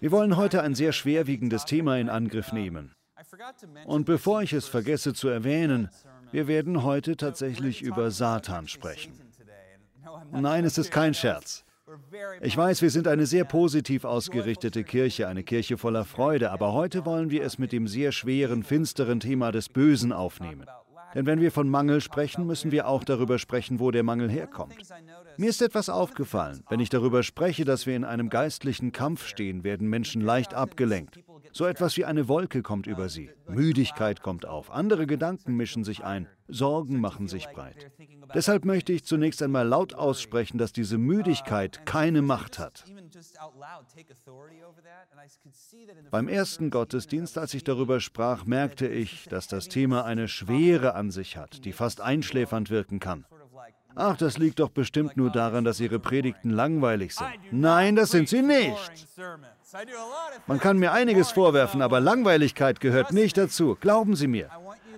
Wir wollen heute ein sehr schwerwiegendes Thema in Angriff nehmen. Und bevor ich es vergesse zu erwähnen, wir werden heute tatsächlich über Satan sprechen. Nein, es ist kein Scherz. Ich weiß, wir sind eine sehr positiv ausgerichtete Kirche, eine Kirche voller Freude, aber heute wollen wir es mit dem sehr schweren, finsteren Thema des Bösen aufnehmen. Denn wenn wir von Mangel sprechen, müssen wir auch darüber sprechen, wo der Mangel herkommt. Mir ist etwas aufgefallen. Wenn ich darüber spreche, dass wir in einem geistlichen Kampf stehen, werden Menschen leicht abgelenkt. So etwas wie eine Wolke kommt über sie. Müdigkeit kommt auf. Andere Gedanken mischen sich ein. Sorgen machen sich breit. Deshalb möchte ich zunächst einmal laut aussprechen, dass diese Müdigkeit keine Macht hat. Beim ersten Gottesdienst, als ich darüber sprach, merkte ich, dass das Thema eine Schwere an sich hat, die fast einschläfernd wirken kann. Ach, das liegt doch bestimmt nur daran, dass Ihre Predigten langweilig sind. Nein, das sind sie nicht. Man kann mir einiges vorwerfen, aber Langweiligkeit gehört nicht dazu. Glauben Sie mir.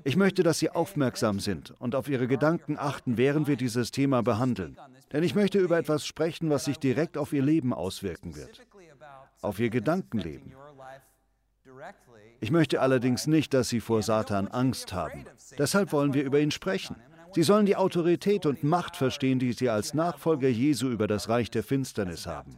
Ich möchte, dass Sie aufmerksam sind und auf Ihre Gedanken achten, während wir dieses Thema behandeln. Denn ich möchte über etwas sprechen, was sich direkt auf Ihr Leben auswirken wird. Auf Ihr Gedankenleben. Ich möchte allerdings nicht, dass Sie vor Satan Angst haben. Deshalb wollen wir über ihn sprechen. Sie sollen die Autorität und Macht verstehen, die Sie als Nachfolger Jesu über das Reich der Finsternis haben.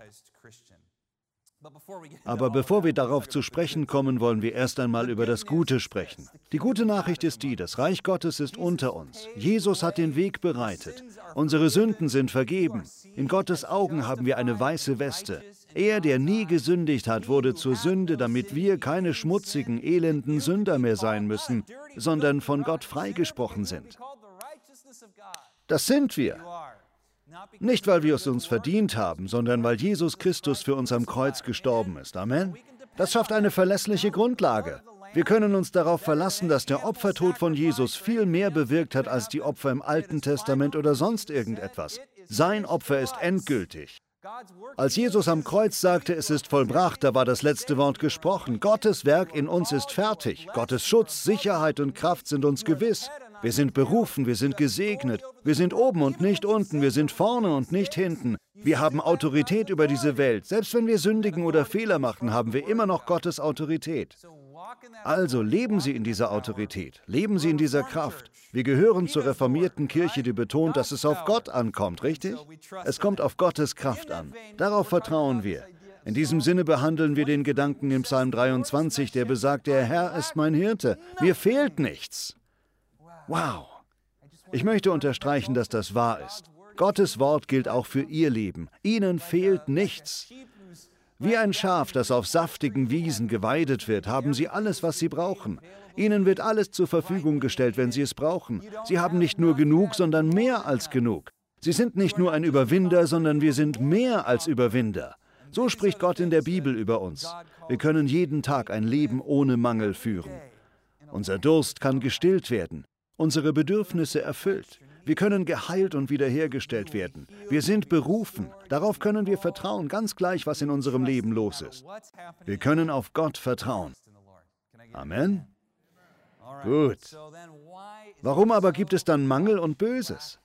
Aber bevor wir darauf zu sprechen kommen, wollen wir erst einmal über das Gute sprechen. Die gute Nachricht ist die, das Reich Gottes ist unter uns. Jesus hat den Weg bereitet. Unsere Sünden sind vergeben. In Gottes Augen haben wir eine weiße Weste. Er, der nie gesündigt hat, wurde zur Sünde, damit wir keine schmutzigen, elenden Sünder mehr sein müssen, sondern von Gott freigesprochen sind. Das sind wir. Nicht, weil wir es uns verdient haben, sondern weil Jesus Christus für uns am Kreuz gestorben ist. Amen. Das schafft eine verlässliche Grundlage. Wir können uns darauf verlassen, dass der Opfertod von Jesus viel mehr bewirkt hat als die Opfer im Alten Testament oder sonst irgendetwas. Sein Opfer ist endgültig. Als Jesus am Kreuz sagte, es ist vollbracht, da war das letzte Wort gesprochen. Gottes Werk in uns ist fertig. Gottes Schutz, Sicherheit und Kraft sind uns gewiss. Wir sind berufen, wir sind gesegnet, wir sind oben und nicht unten, wir sind vorne und nicht hinten. Wir haben Autorität über diese Welt. Selbst wenn wir sündigen oder Fehler machen, haben wir immer noch Gottes Autorität. Also leben Sie in dieser Autorität, leben Sie in dieser Kraft. Wir gehören zur reformierten Kirche, die betont, dass es auf Gott ankommt, richtig? Es kommt auf Gottes Kraft an. Darauf vertrauen wir. In diesem Sinne behandeln wir den Gedanken im Psalm 23, der besagt, der Herr ist mein Hirte, mir fehlt nichts. Wow! Ich möchte unterstreichen, dass das wahr ist. Gottes Wort gilt auch für Ihr Leben. Ihnen fehlt nichts. Wie ein Schaf, das auf saftigen Wiesen geweidet wird, haben Sie alles, was Sie brauchen. Ihnen wird alles zur Verfügung gestellt, wenn Sie es brauchen. Sie haben nicht nur genug, sondern mehr als genug. Sie sind nicht nur ein Überwinder, sondern wir sind mehr als Überwinder. So spricht Gott in der Bibel über uns. Wir können jeden Tag ein Leben ohne Mangel führen. Unser Durst kann gestillt werden unsere Bedürfnisse erfüllt. Wir können geheilt und wiederhergestellt werden. Wir sind berufen. Darauf können wir vertrauen, ganz gleich, was in unserem Leben los ist. Wir können auf Gott vertrauen. Amen. Gut. Warum aber gibt es dann Mangel und Böses?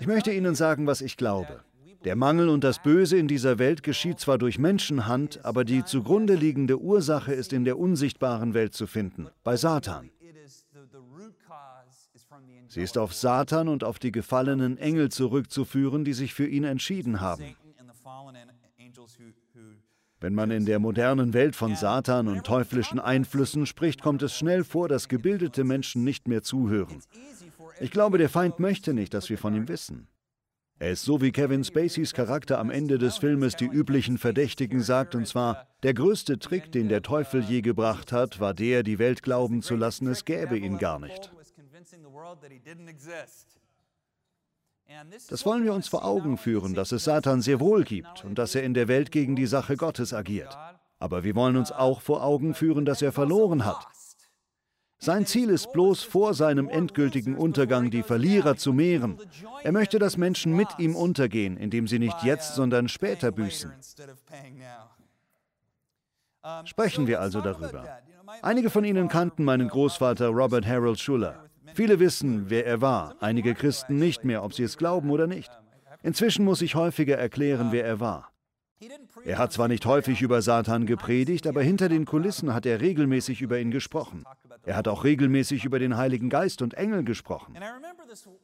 Ich möchte Ihnen sagen, was ich glaube. Der Mangel und das Böse in dieser Welt geschieht zwar durch Menschenhand, aber die zugrunde liegende Ursache ist in der unsichtbaren Welt zu finden, bei Satan. Sie ist auf Satan und auf die gefallenen Engel zurückzuführen, die sich für ihn entschieden haben. Wenn man in der modernen Welt von Satan und teuflischen Einflüssen spricht, kommt es schnell vor, dass gebildete Menschen nicht mehr zuhören. Ich glaube, der Feind möchte nicht, dass wir von ihm wissen. Er ist so wie Kevin Spaceys Charakter am Ende des Filmes die üblichen Verdächtigen sagt, und zwar, der größte Trick, den der Teufel je gebracht hat, war der, die Welt glauben zu lassen, es gäbe ihn gar nicht. Das wollen wir uns vor Augen führen, dass es Satan sehr wohl gibt und dass er in der Welt gegen die Sache Gottes agiert. Aber wir wollen uns auch vor Augen führen, dass er verloren hat. Sein Ziel ist bloß vor seinem endgültigen Untergang die Verlierer zu mehren. Er möchte, dass Menschen mit ihm untergehen, indem sie nicht jetzt, sondern später büßen. Sprechen wir also darüber. Einige von Ihnen kannten meinen Großvater Robert Harold Schuller. Viele wissen, wer er war, einige Christen nicht mehr, ob sie es glauben oder nicht. Inzwischen muss ich häufiger erklären, wer er war. Er hat zwar nicht häufig über Satan gepredigt, aber hinter den Kulissen hat er regelmäßig über ihn gesprochen. Er hat auch regelmäßig über den Heiligen Geist und Engel gesprochen.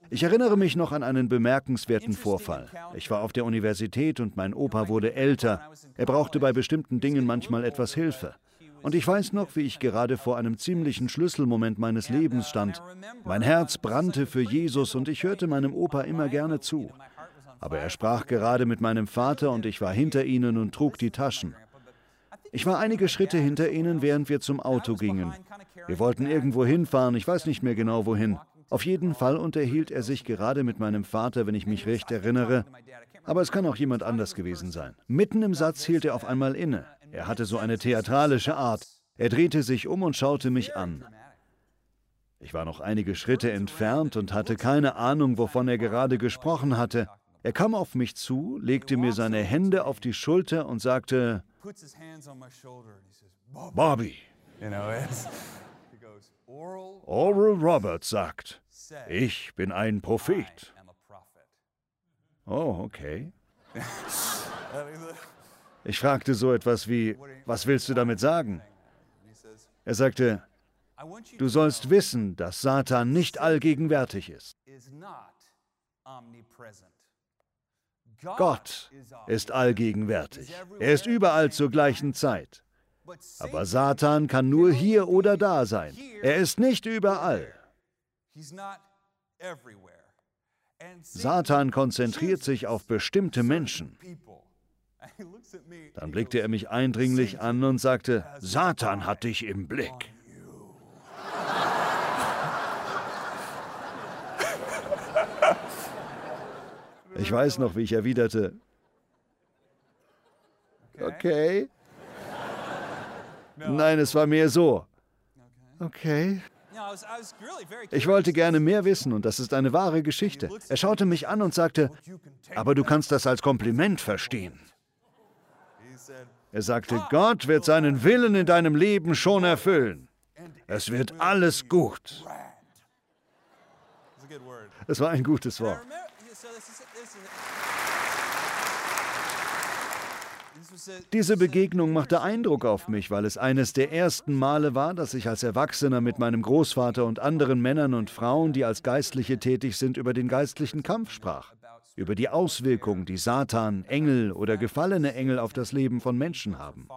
Ich erinnere mich noch an einen bemerkenswerten Vorfall. Ich war auf der Universität und mein Opa wurde älter. Er brauchte bei bestimmten Dingen manchmal etwas Hilfe. Und ich weiß noch, wie ich gerade vor einem ziemlichen Schlüsselmoment meines Lebens stand. Mein Herz brannte für Jesus und ich hörte meinem Opa immer gerne zu aber er sprach gerade mit meinem Vater und ich war hinter ihnen und trug die Taschen. Ich war einige Schritte hinter ihnen, während wir zum Auto gingen. Wir wollten irgendwo hinfahren, ich weiß nicht mehr genau wohin. Auf jeden Fall unterhielt er sich gerade mit meinem Vater, wenn ich mich recht erinnere. Aber es kann auch jemand anders gewesen sein. Mitten im Satz hielt er auf einmal inne. Er hatte so eine theatralische Art. Er drehte sich um und schaute mich an. Ich war noch einige Schritte entfernt und hatte keine Ahnung, wovon er gerade gesprochen hatte. Er kam auf mich zu, legte mir seine Hände auf die Schulter und sagte, Bobby. Oral Roberts sagt, ich bin ein Prophet. Oh, okay. Ich fragte so etwas wie, was willst du damit sagen? Er sagte, du sollst wissen, dass Satan nicht allgegenwärtig ist. Gott ist allgegenwärtig. Er ist überall zur gleichen Zeit. Aber Satan kann nur hier oder da sein. Er ist nicht überall. Satan konzentriert sich auf bestimmte Menschen. Dann blickte er mich eindringlich an und sagte, Satan hat dich im Blick. Ich weiß noch, wie ich erwiderte. Okay. Nein, es war mehr so. Okay. Ich wollte gerne mehr wissen und das ist eine wahre Geschichte. Er schaute mich an und sagte, aber du kannst das als Kompliment verstehen. Er sagte, Gott wird seinen Willen in deinem Leben schon erfüllen. Es wird alles gut. Es war ein gutes Wort. Diese Begegnung machte Eindruck auf mich, weil es eines der ersten Male war, dass ich als Erwachsener mit meinem Großvater und anderen Männern und Frauen, die als Geistliche tätig sind, über den geistlichen Kampf sprach, über die Auswirkungen, die Satan, Engel oder gefallene Engel auf das Leben von Menschen haben.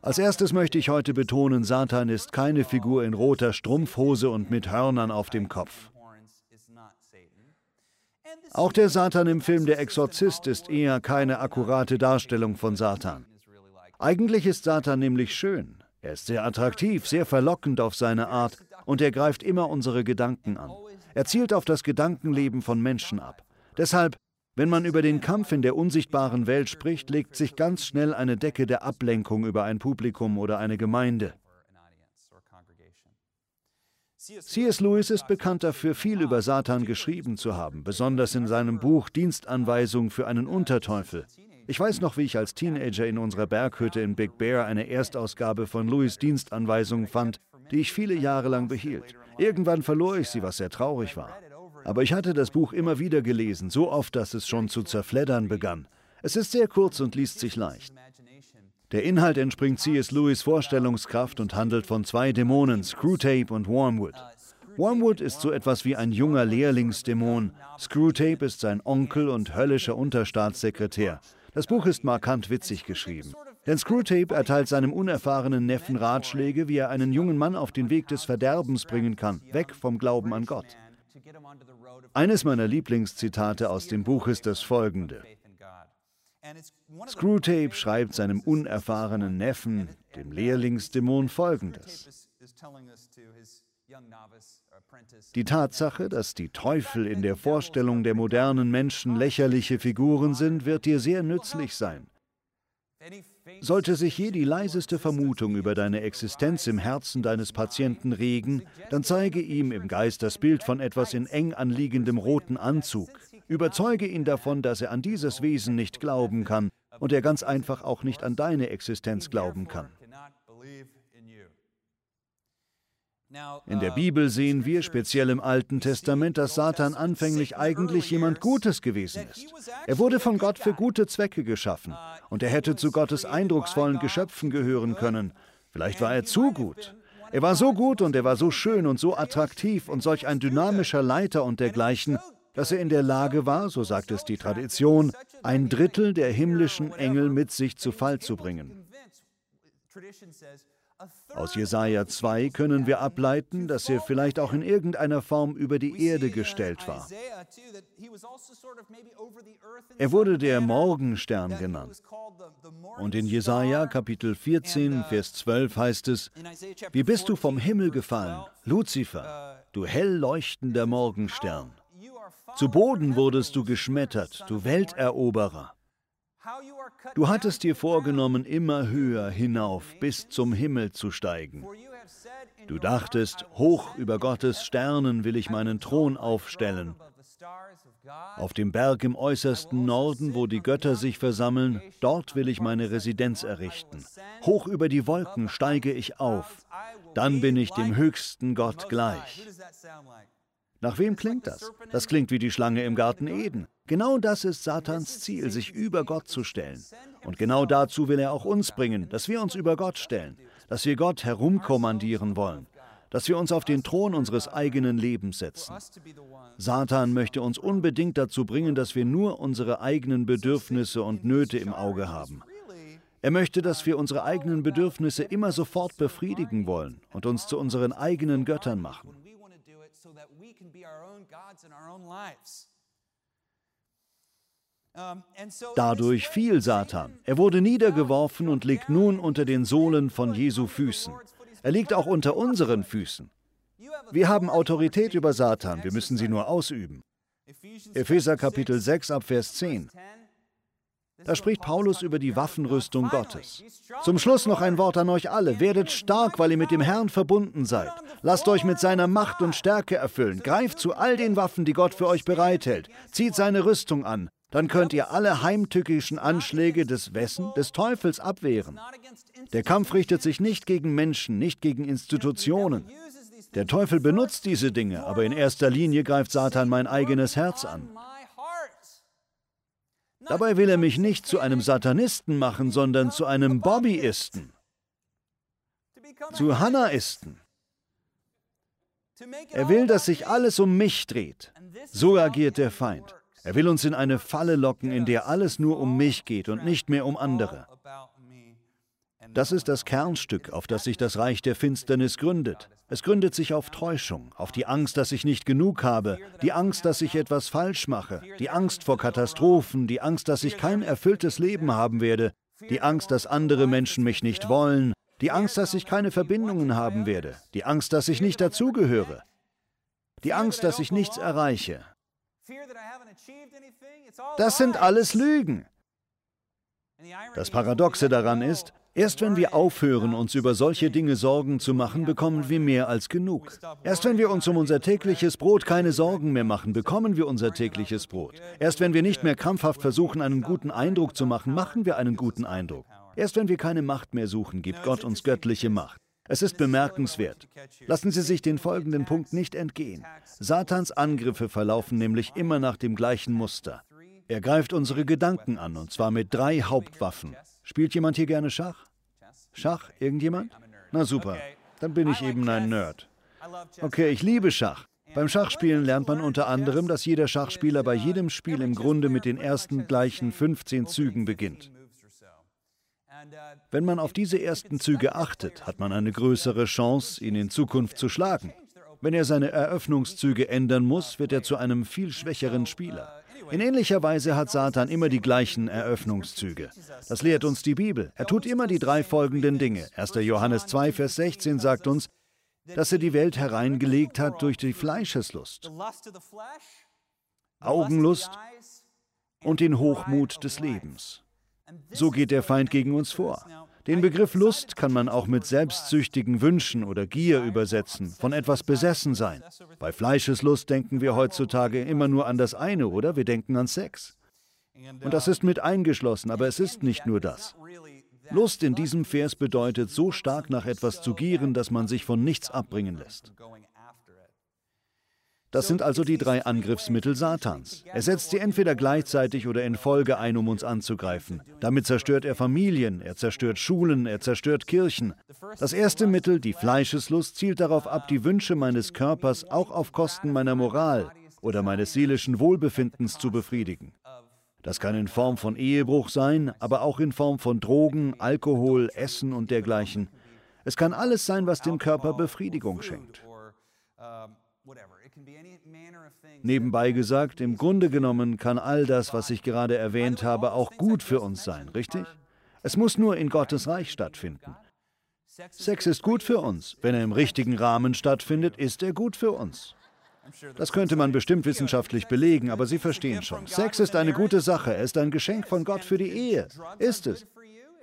Als erstes möchte ich heute betonen, Satan ist keine Figur in roter Strumpfhose und mit Hörnern auf dem Kopf. Auch der Satan im Film Der Exorzist ist eher keine akkurate Darstellung von Satan. Eigentlich ist Satan nämlich schön. Er ist sehr attraktiv, sehr verlockend auf seine Art und er greift immer unsere Gedanken an. Er zielt auf das Gedankenleben von Menschen ab. Deshalb, wenn man über den Kampf in der unsichtbaren Welt spricht, legt sich ganz schnell eine Decke der Ablenkung über ein Publikum oder eine Gemeinde. C.S. Lewis ist bekannt dafür, viel über Satan geschrieben zu haben, besonders in seinem Buch Dienstanweisung für einen Unterteufel. Ich weiß noch, wie ich als Teenager in unserer Berghütte in Big Bear eine Erstausgabe von Lewis Dienstanweisung fand, die ich viele Jahre lang behielt. Irgendwann verlor ich sie, was sehr traurig war. Aber ich hatte das Buch immer wieder gelesen, so oft, dass es schon zu zerfleddern begann. Es ist sehr kurz und liest sich leicht. Der Inhalt entspringt C.S. Lewis Vorstellungskraft und handelt von zwei Dämonen, Screwtape und Wormwood. Wormwood ist so etwas wie ein junger Lehrlingsdämon. Screwtape ist sein Onkel und höllischer Unterstaatssekretär. Das Buch ist markant witzig geschrieben. Denn Screwtape erteilt seinem unerfahrenen Neffen Ratschläge, wie er einen jungen Mann auf den Weg des Verderbens bringen kann, weg vom Glauben an Gott. Eines meiner Lieblingszitate aus dem Buch ist das folgende. Screwtape schreibt seinem unerfahrenen Neffen, dem Lehrlingsdämon, folgendes. Die Tatsache, dass die Teufel in der Vorstellung der modernen Menschen lächerliche Figuren sind, wird dir sehr nützlich sein. Sollte sich je die leiseste Vermutung über deine Existenz im Herzen deines Patienten regen, dann zeige ihm im Geist das Bild von etwas in eng anliegendem roten Anzug. Überzeuge ihn davon, dass er an dieses Wesen nicht glauben kann und er ganz einfach auch nicht an deine Existenz glauben kann. In der Bibel sehen wir, speziell im Alten Testament, dass Satan anfänglich eigentlich jemand Gutes gewesen ist. Er wurde von Gott für gute Zwecke geschaffen und er hätte zu Gottes eindrucksvollen Geschöpfen gehören können. Vielleicht war er zu gut. Er war so gut und er war so schön und so attraktiv und solch ein dynamischer Leiter und dergleichen, dass er in der Lage war, so sagt es die Tradition, ein Drittel der himmlischen Engel mit sich zu Fall zu bringen. Aus Jesaja 2 können wir ableiten, dass er vielleicht auch in irgendeiner Form über die Erde gestellt war. Er wurde der Morgenstern genannt. Und in Jesaja Kapitel 14, Vers 12 heißt es: Wie bist du vom Himmel gefallen, Luzifer, du hell leuchtender Morgenstern? Zu Boden wurdest du geschmettert, du Welteroberer. Du hattest dir vorgenommen, immer höher hinauf bis zum Himmel zu steigen. Du dachtest, hoch über Gottes Sternen will ich meinen Thron aufstellen. Auf dem Berg im äußersten Norden, wo die Götter sich versammeln, dort will ich meine Residenz errichten. Hoch über die Wolken steige ich auf. Dann bin ich dem höchsten Gott gleich. Nach wem klingt das? Das klingt wie die Schlange im Garten Eden. Genau das ist Satans Ziel, sich über Gott zu stellen. Und genau dazu will er auch uns bringen, dass wir uns über Gott stellen, dass wir Gott herumkommandieren wollen, dass wir uns auf den Thron unseres eigenen Lebens setzen. Satan möchte uns unbedingt dazu bringen, dass wir nur unsere eigenen Bedürfnisse und Nöte im Auge haben. Er möchte, dass wir unsere eigenen Bedürfnisse immer sofort befriedigen wollen und uns zu unseren eigenen Göttern machen. Dadurch fiel Satan. Er wurde niedergeworfen und liegt nun unter den Sohlen von Jesu Füßen. Er liegt auch unter unseren Füßen. Wir haben Autorität über Satan, wir müssen sie nur ausüben. Epheser Kapitel 6 ab Vers 10. Da spricht Paulus über die Waffenrüstung Gottes. Zum Schluss noch ein Wort an euch alle. Werdet stark, weil ihr mit dem Herrn verbunden seid. Lasst euch mit seiner Macht und Stärke erfüllen. Greift zu all den Waffen, die Gott für euch bereithält. Zieht seine Rüstung an. Dann könnt ihr alle heimtückischen Anschläge des Wessen, des Teufels abwehren. Der Kampf richtet sich nicht gegen Menschen, nicht gegen Institutionen. Der Teufel benutzt diese Dinge, aber in erster Linie greift Satan mein eigenes Herz an. Dabei will er mich nicht zu einem Satanisten machen, sondern zu einem Bobbyisten, zu Hannaisten. Er will, dass sich alles um mich dreht. So agiert der Feind. Er will uns in eine Falle locken, in der alles nur um mich geht und nicht mehr um andere. Das ist das Kernstück, auf das sich das Reich der Finsternis gründet. Es gründet sich auf Täuschung, auf die Angst, dass ich nicht genug habe, die Angst, dass ich etwas falsch mache, die Angst vor Katastrophen, die Angst, dass ich kein erfülltes Leben haben werde, die Angst, dass andere Menschen mich nicht wollen, die Angst, dass ich keine Verbindungen haben werde, die Angst, dass ich nicht dazugehöre, die Angst, dass ich nichts erreiche. Das sind alles Lügen. Das Paradoxe daran ist, Erst wenn wir aufhören, uns über solche Dinge Sorgen zu machen, bekommen wir mehr als genug. Erst wenn wir uns um unser tägliches Brot keine Sorgen mehr machen, bekommen wir unser tägliches Brot. Erst wenn wir nicht mehr krampfhaft versuchen, einen guten Eindruck zu machen, machen wir einen guten Eindruck. Erst wenn wir keine Macht mehr suchen, gibt Gott uns göttliche Macht. Es ist bemerkenswert. Lassen Sie sich den folgenden Punkt nicht entgehen. Satans Angriffe verlaufen nämlich immer nach dem gleichen Muster. Er greift unsere Gedanken an, und zwar mit drei Hauptwaffen. Spielt jemand hier gerne Schach? Schach? Irgendjemand? Na super, dann bin ich eben ein Nerd. Okay, ich liebe Schach. Beim Schachspielen lernt man unter anderem, dass jeder Schachspieler bei jedem Spiel im Grunde mit den ersten gleichen 15 Zügen beginnt. Wenn man auf diese ersten Züge achtet, hat man eine größere Chance, ihn in Zukunft zu schlagen. Wenn er seine Eröffnungszüge ändern muss, wird er zu einem viel schwächeren Spieler. In ähnlicher Weise hat Satan immer die gleichen Eröffnungszüge. Das lehrt uns die Bibel. Er tut immer die drei folgenden Dinge. 1. Johannes 2, Vers 16 sagt uns, dass er die Welt hereingelegt hat durch die Fleischeslust, Augenlust und den Hochmut des Lebens. So geht der Feind gegen uns vor. Den Begriff Lust kann man auch mit selbstsüchtigen Wünschen oder Gier übersetzen, von etwas besessen sein. Bei Fleischeslust denken wir heutzutage immer nur an das eine, oder? Wir denken an Sex. Und das ist mit eingeschlossen, aber es ist nicht nur das. Lust in diesem Vers bedeutet, so stark nach etwas zu gieren, dass man sich von nichts abbringen lässt. Das sind also die drei Angriffsmittel Satans. Er setzt sie entweder gleichzeitig oder in Folge ein, um uns anzugreifen. Damit zerstört er Familien, er zerstört Schulen, er zerstört Kirchen. Das erste Mittel, die Fleischeslust, zielt darauf ab, die Wünsche meines Körpers auch auf Kosten meiner Moral oder meines seelischen Wohlbefindens zu befriedigen. Das kann in Form von Ehebruch sein, aber auch in Form von Drogen, Alkohol, Essen und dergleichen. Es kann alles sein, was dem Körper Befriedigung schenkt. Nebenbei gesagt, im Grunde genommen kann all das, was ich gerade erwähnt habe, auch gut für uns sein, richtig? Es muss nur in Gottes Reich stattfinden. Sex ist gut für uns. Wenn er im richtigen Rahmen stattfindet, ist er gut für uns. Das könnte man bestimmt wissenschaftlich belegen, aber Sie verstehen schon. Sex ist eine gute Sache, er ist ein Geschenk von Gott für die Ehe. Ist es.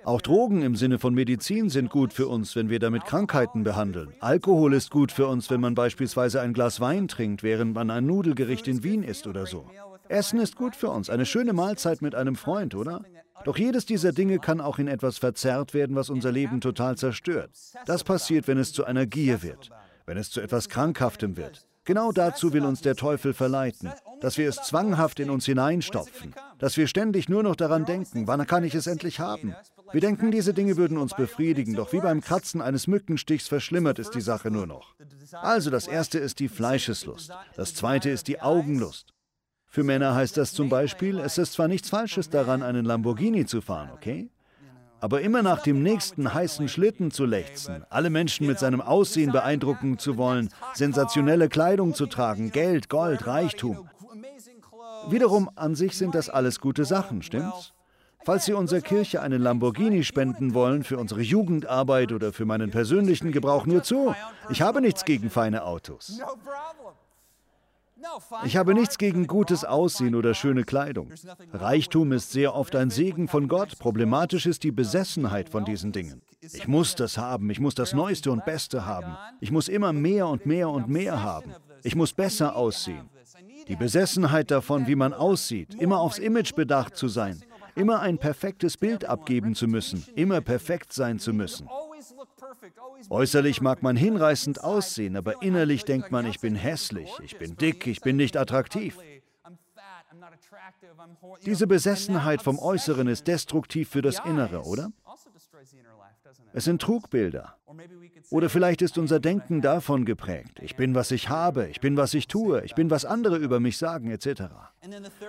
Auch Drogen im Sinne von Medizin sind gut für uns, wenn wir damit Krankheiten behandeln. Alkohol ist gut für uns, wenn man beispielsweise ein Glas Wein trinkt, während man ein Nudelgericht in Wien isst oder so. Essen ist gut für uns, eine schöne Mahlzeit mit einem Freund, oder? Doch jedes dieser Dinge kann auch in etwas verzerrt werden, was unser Leben total zerstört. Das passiert, wenn es zu einer Gier wird, wenn es zu etwas Krankhaftem wird. Genau dazu will uns der Teufel verleiten, dass wir es zwanghaft in uns hineinstopfen, dass wir ständig nur noch daran denken, wann kann ich es endlich haben. Wir denken, diese Dinge würden uns befriedigen, doch wie beim Kratzen eines Mückenstichs verschlimmert ist die Sache nur noch. Also das erste ist die Fleischeslust, das zweite ist die Augenlust. Für Männer heißt das zum Beispiel, es ist zwar nichts Falsches daran, einen Lamborghini zu fahren, okay? Aber immer nach dem nächsten heißen Schlitten zu lechzen, alle Menschen mit seinem Aussehen beeindrucken zu wollen, sensationelle Kleidung zu tragen, Geld, Gold, Reichtum. Wiederum an sich sind das alles gute Sachen, stimmt's? Falls Sie unserer Kirche einen Lamborghini spenden wollen für unsere Jugendarbeit oder für meinen persönlichen Gebrauch, nur zu. Ich habe nichts gegen feine Autos. Ich habe nichts gegen gutes Aussehen oder schöne Kleidung. Reichtum ist sehr oft ein Segen von Gott. Problematisch ist die Besessenheit von diesen Dingen. Ich muss das haben, ich muss das Neueste und Beste haben. Ich muss immer mehr und mehr und mehr haben. Ich muss besser aussehen. Die Besessenheit davon, wie man aussieht, immer aufs Image bedacht zu sein, immer ein perfektes Bild abgeben zu müssen, immer perfekt sein zu müssen. Äußerlich mag man hinreißend aussehen, aber innerlich denkt man, ich bin hässlich, ich bin dick, ich bin nicht attraktiv. Diese Besessenheit vom Äußeren ist destruktiv für das Innere, oder? Es sind Trugbilder. Oder vielleicht ist unser Denken davon geprägt. Ich bin, was ich habe, ich bin, was ich tue, ich bin, was andere über mich sagen, etc.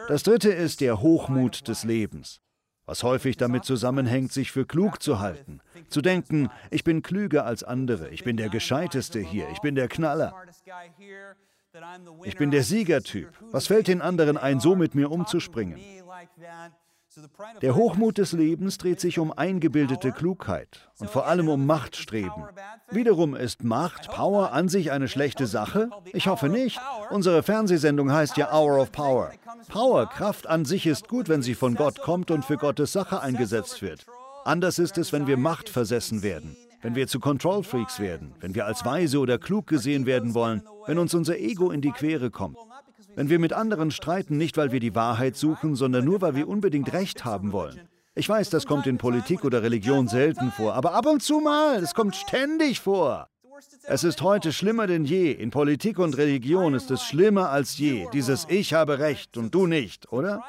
Das dritte ist der Hochmut des Lebens was häufig damit zusammenhängt, sich für klug zu halten, zu denken, ich bin klüger als andere, ich bin der Gescheiteste hier, ich bin der Knaller, ich bin der Siegertyp. Was fällt den anderen ein, so mit mir umzuspringen? Der Hochmut des Lebens dreht sich um eingebildete Klugheit und vor allem um Machtstreben. Wiederum ist Macht, Power an sich eine schlechte Sache? Ich hoffe nicht. Unsere Fernsehsendung heißt ja Hour of Power. Power, Kraft an sich ist gut, wenn sie von Gott kommt und für Gottes Sache eingesetzt wird. Anders ist es, wenn wir Macht versessen werden, wenn wir zu Control Freaks werden, wenn wir als weise oder klug gesehen werden wollen, wenn uns unser Ego in die Quere kommt. Wenn wir mit anderen streiten, nicht weil wir die Wahrheit suchen, sondern nur weil wir unbedingt Recht haben wollen. Ich weiß, das kommt in Politik oder Religion selten vor, aber ab und zu mal, es kommt ständig vor. Es ist heute schlimmer denn je. In Politik und Religion ist es schlimmer als je. Dieses Ich habe Recht und du nicht, oder?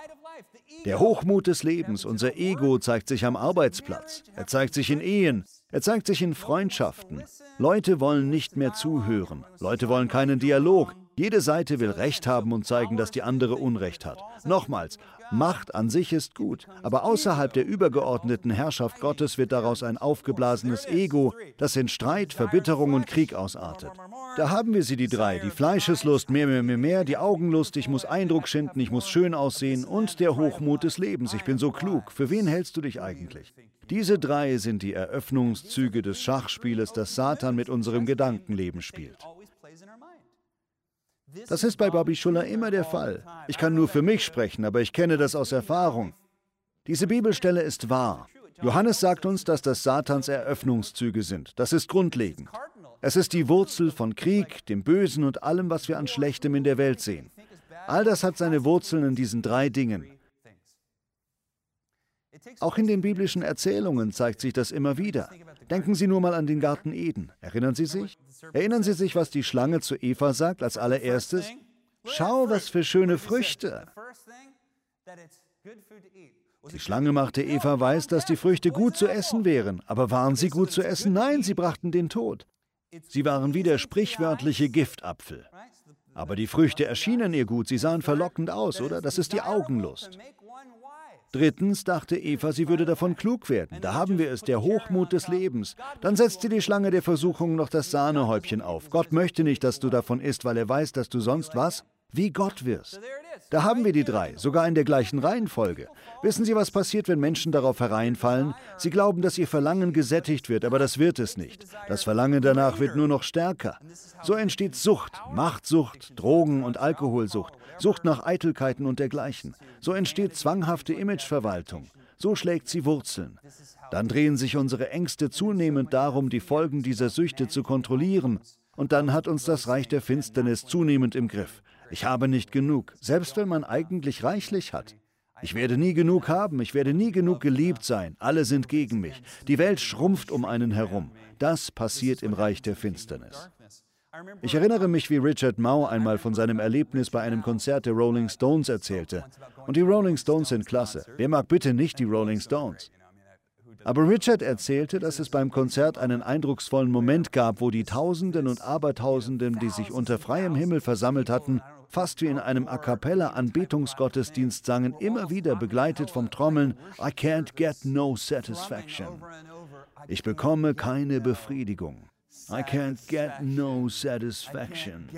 Der Hochmut des Lebens, unser Ego, zeigt sich am Arbeitsplatz. Er zeigt sich in Ehen. Er zeigt sich in Freundschaften. Leute wollen nicht mehr zuhören. Leute wollen keinen Dialog. Jede Seite will Recht haben und zeigen, dass die andere Unrecht hat. Nochmals, Macht an sich ist gut, aber außerhalb der übergeordneten Herrschaft Gottes wird daraus ein aufgeblasenes Ego, das in Streit, Verbitterung und Krieg ausartet. Da haben wir sie die drei, die Fleischeslust, mehr, mehr, mehr, mehr, die Augenlust, ich muss Eindruck schinden, ich muss schön aussehen und der Hochmut des Lebens, ich bin so klug. Für wen hältst du dich eigentlich? Diese drei sind die Eröffnungszüge des Schachspieles, das Satan mit unserem Gedankenleben spielt. Das ist bei Bobby Schuller immer der Fall. Ich kann nur für mich sprechen, aber ich kenne das aus Erfahrung. Diese Bibelstelle ist wahr. Johannes sagt uns, dass das Satans Eröffnungszüge sind. Das ist grundlegend. Es ist die Wurzel von Krieg, dem Bösen und allem, was wir an Schlechtem in der Welt sehen. All das hat seine Wurzeln in diesen drei Dingen. Auch in den biblischen Erzählungen zeigt sich das immer wieder. Denken Sie nur mal an den Garten Eden. Erinnern Sie sich? Erinnern Sie sich, was die Schlange zu Eva sagt als allererstes? Schau, was für schöne Früchte. Die Schlange machte Eva weiß, dass die Früchte gut zu essen wären. Aber waren sie gut zu essen? Nein, sie brachten den Tod. Sie waren wie der sprichwörtliche Giftapfel. Aber die Früchte erschienen ihr gut, sie sahen verlockend aus, oder? Das ist die Augenlust. Drittens dachte Eva, sie würde davon klug werden. Da haben wir es, der Hochmut des Lebens. Dann setzte die Schlange der Versuchung noch das Sahnehäubchen auf. Gott möchte nicht, dass du davon isst, weil er weiß, dass du sonst was? Wie Gott wirst. Da haben wir die drei, sogar in der gleichen Reihenfolge. Wissen Sie, was passiert, wenn Menschen darauf hereinfallen? Sie glauben, dass ihr Verlangen gesättigt wird, aber das wird es nicht. Das Verlangen danach wird nur noch stärker. So entsteht Sucht, Machtsucht, Drogen- und Alkoholsucht, Sucht nach Eitelkeiten und dergleichen. So entsteht zwanghafte Imageverwaltung. So schlägt sie Wurzeln. Dann drehen sich unsere Ängste zunehmend darum, die Folgen dieser Süchte zu kontrollieren. Und dann hat uns das Reich der Finsternis zunehmend im Griff. Ich habe nicht genug, selbst wenn man eigentlich reichlich hat. Ich werde nie genug haben, ich werde nie genug geliebt sein, alle sind gegen mich. Die Welt schrumpft um einen herum. Das passiert im Reich der Finsternis. Ich erinnere mich, wie Richard Mao einmal von seinem Erlebnis bei einem Konzert der Rolling Stones erzählte. Und die Rolling Stones sind klasse. Wer mag bitte nicht die Rolling Stones? Aber Richard erzählte, dass es beim Konzert einen eindrucksvollen Moment gab, wo die Tausenden und Abertausenden, die sich unter freiem Himmel versammelt hatten, fast wie in einem A cappella Anbetungsgottesdienst sangen, immer wieder begleitet vom Trommeln I can't get no satisfaction. Ich bekomme keine Befriedigung. I can't get no satisfaction.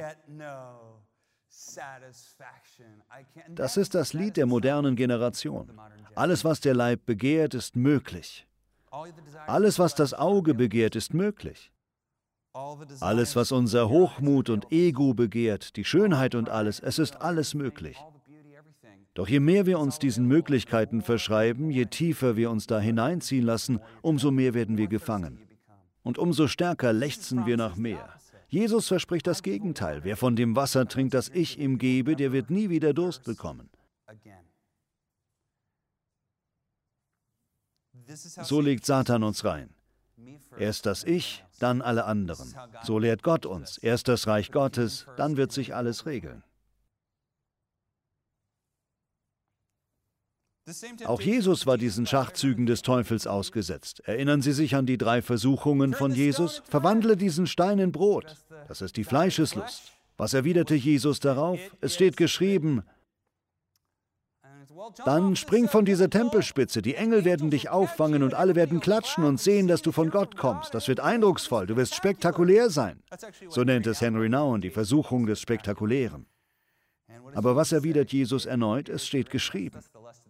Das ist das Lied der modernen Generation. Alles, was der Leib begehrt, ist möglich. Alles, was das Auge begehrt, ist möglich. Alles, was unser Hochmut und Ego begehrt, die Schönheit und alles, es ist alles möglich. Doch je mehr wir uns diesen Möglichkeiten verschreiben, je tiefer wir uns da hineinziehen lassen, umso mehr werden wir gefangen. Und umso stärker lechzen wir nach mehr. Jesus verspricht das Gegenteil. Wer von dem Wasser trinkt, das ich ihm gebe, der wird nie wieder Durst bekommen. So legt Satan uns rein. Erst das Ich, dann alle anderen. So lehrt Gott uns. Erst das Reich Gottes, dann wird sich alles regeln. Auch Jesus war diesen Schachzügen des Teufels ausgesetzt. Erinnern Sie sich an die drei Versuchungen von Jesus? Verwandle diesen Stein in Brot. Das ist die Fleischeslust. Was erwiderte Jesus darauf? Es steht geschrieben, dann spring von dieser Tempelspitze, die Engel werden dich auffangen und alle werden klatschen und sehen, dass du von Gott kommst. Das wird eindrucksvoll, du wirst spektakulär sein. So nennt es Henry Nouwen die Versuchung des Spektakulären. Aber was erwidert Jesus erneut? Es steht geschrieben.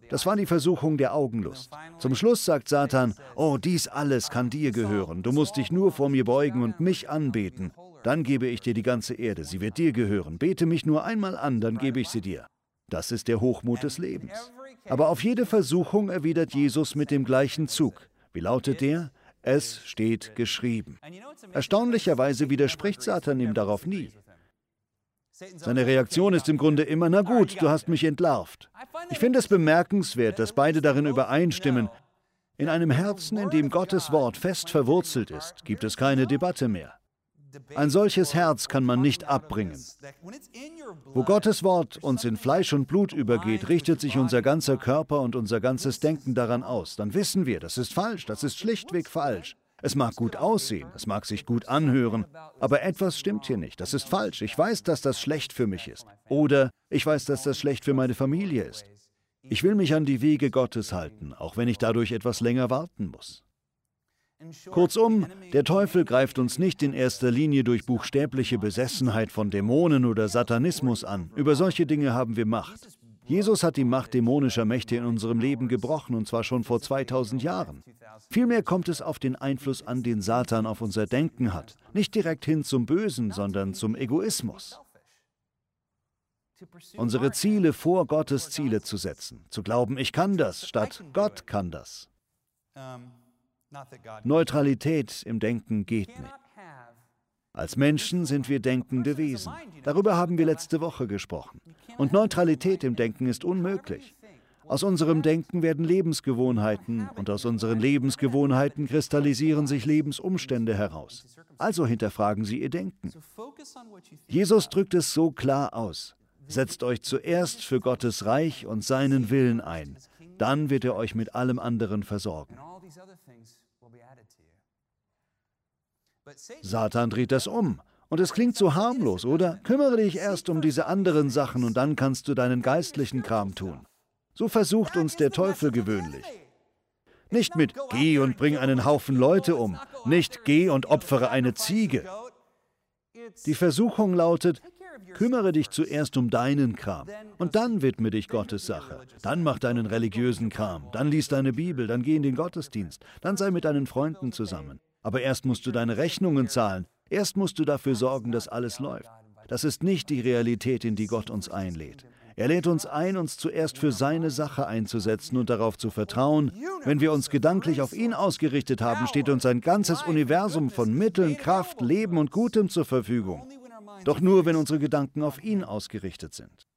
Das war die Versuchung der Augenlust. Zum Schluss sagt Satan, oh, dies alles kann dir gehören, du musst dich nur vor mir beugen und mich anbeten. Dann gebe ich dir die ganze Erde, sie wird dir gehören. Bete mich nur einmal an, dann gebe ich sie dir. Das ist der Hochmut des Lebens. Aber auf jede Versuchung erwidert Jesus mit dem gleichen Zug. Wie lautet der? Es steht geschrieben. Erstaunlicherweise widerspricht Satan ihm darauf nie. Seine Reaktion ist im Grunde immer, na gut, du hast mich entlarvt. Ich finde es bemerkenswert, dass beide darin übereinstimmen. In einem Herzen, in dem Gottes Wort fest verwurzelt ist, gibt es keine Debatte mehr. Ein solches Herz kann man nicht abbringen. Wo Gottes Wort uns in Fleisch und Blut übergeht, richtet sich unser ganzer Körper und unser ganzes Denken daran aus. Dann wissen wir, das ist falsch, das ist schlichtweg falsch. Es mag gut aussehen, es mag sich gut anhören, aber etwas stimmt hier nicht. Das ist falsch. Ich weiß, dass das schlecht für mich ist. Oder ich weiß, dass das schlecht für meine Familie ist. Ich will mich an die Wege Gottes halten, auch wenn ich dadurch etwas länger warten muss. Kurzum, der Teufel greift uns nicht in erster Linie durch buchstäbliche Besessenheit von Dämonen oder Satanismus an. Über solche Dinge haben wir Macht. Jesus hat die Macht dämonischer Mächte in unserem Leben gebrochen, und zwar schon vor 2000 Jahren. Vielmehr kommt es auf den Einfluss an, den Satan auf unser Denken hat. Nicht direkt hin zum Bösen, sondern zum Egoismus. Unsere Ziele vor Gottes Ziele zu setzen. Zu glauben, ich kann das, statt Gott kann das. Neutralität im Denken geht nicht. Als Menschen sind wir denkende Wesen. Darüber haben wir letzte Woche gesprochen. Und Neutralität im Denken ist unmöglich. Aus unserem Denken werden Lebensgewohnheiten und aus unseren Lebensgewohnheiten kristallisieren sich Lebensumstände heraus. Also hinterfragen Sie Ihr Denken. Jesus drückt es so klar aus. Setzt euch zuerst für Gottes Reich und seinen Willen ein. Dann wird er euch mit allem anderen versorgen. Satan dreht das um. Und es klingt so harmlos, oder? Kümmere dich erst um diese anderen Sachen und dann kannst du deinen geistlichen Kram tun. So versucht uns der Teufel gewöhnlich. Nicht mit Geh und bring einen Haufen Leute um, nicht Geh und opfere eine Ziege. Die Versuchung lautet, kümmere dich zuerst um deinen Kram und dann widme dich Gottes Sache. Dann mach deinen religiösen Kram, dann lies deine Bibel, dann geh in den Gottesdienst, dann sei mit deinen Freunden zusammen. Aber erst musst du deine Rechnungen zahlen, erst musst du dafür sorgen, dass alles läuft. Das ist nicht die Realität, in die Gott uns einlädt. Er lädt uns ein, uns zuerst für seine Sache einzusetzen und darauf zu vertrauen. Wenn wir uns gedanklich auf ihn ausgerichtet haben, steht uns ein ganzes Universum von Mitteln, Kraft, Leben und Gutem zur Verfügung. Doch nur, wenn unsere Gedanken auf ihn ausgerichtet sind.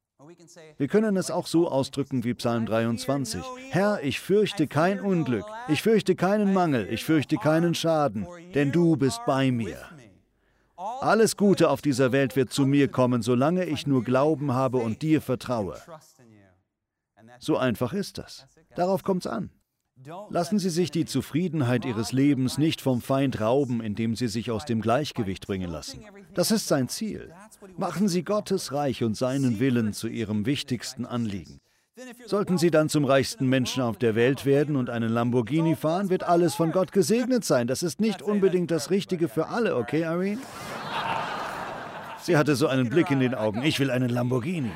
Wir können es auch so ausdrücken wie Psalm 23. Herr, ich fürchte kein Unglück, ich fürchte keinen Mangel, ich fürchte keinen Schaden, denn du bist bei mir. Alles Gute auf dieser Welt wird zu mir kommen, solange ich nur Glauben habe und dir vertraue. So einfach ist das. Darauf kommt es an. Lassen Sie sich die Zufriedenheit Ihres Lebens nicht vom Feind rauben, indem Sie sich aus dem Gleichgewicht bringen lassen. Das ist sein Ziel. Machen Sie Gottes Reich und seinen Willen zu Ihrem wichtigsten Anliegen. Sollten Sie dann zum reichsten Menschen auf der Welt werden und einen Lamborghini fahren, wird alles von Gott gesegnet sein. Das ist nicht unbedingt das Richtige für alle, okay, Irene? Sie hatte so einen Blick in den Augen. Ich will einen Lamborghini.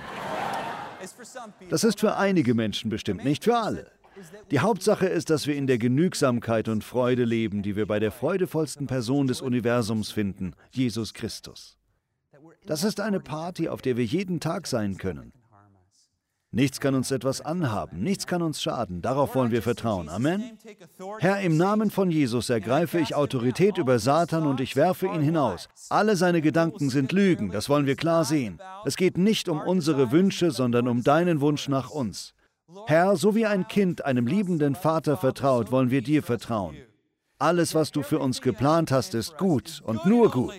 Das ist für einige Menschen bestimmt, nicht für alle. Die Hauptsache ist, dass wir in der Genügsamkeit und Freude leben, die wir bei der freudevollsten Person des Universums finden, Jesus Christus. Das ist eine Party, auf der wir jeden Tag sein können. Nichts kann uns etwas anhaben, nichts kann uns schaden. Darauf wollen wir vertrauen. Amen. Herr, im Namen von Jesus ergreife ich Autorität über Satan und ich werfe ihn hinaus. Alle seine Gedanken sind Lügen, das wollen wir klar sehen. Es geht nicht um unsere Wünsche, sondern um deinen Wunsch nach uns. Herr, so wie ein Kind einem liebenden Vater vertraut, wollen wir dir vertrauen. Alles, was du für uns geplant hast, ist gut und nur gut.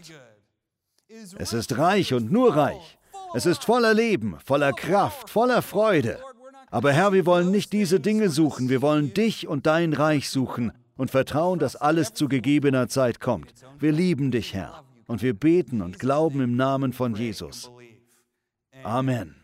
Es ist reich und nur reich. Es ist voller Leben, voller Kraft, voller Freude. Aber Herr, wir wollen nicht diese Dinge suchen, wir wollen dich und dein Reich suchen und vertrauen, dass alles zu gegebener Zeit kommt. Wir lieben dich, Herr, und wir beten und glauben im Namen von Jesus. Amen.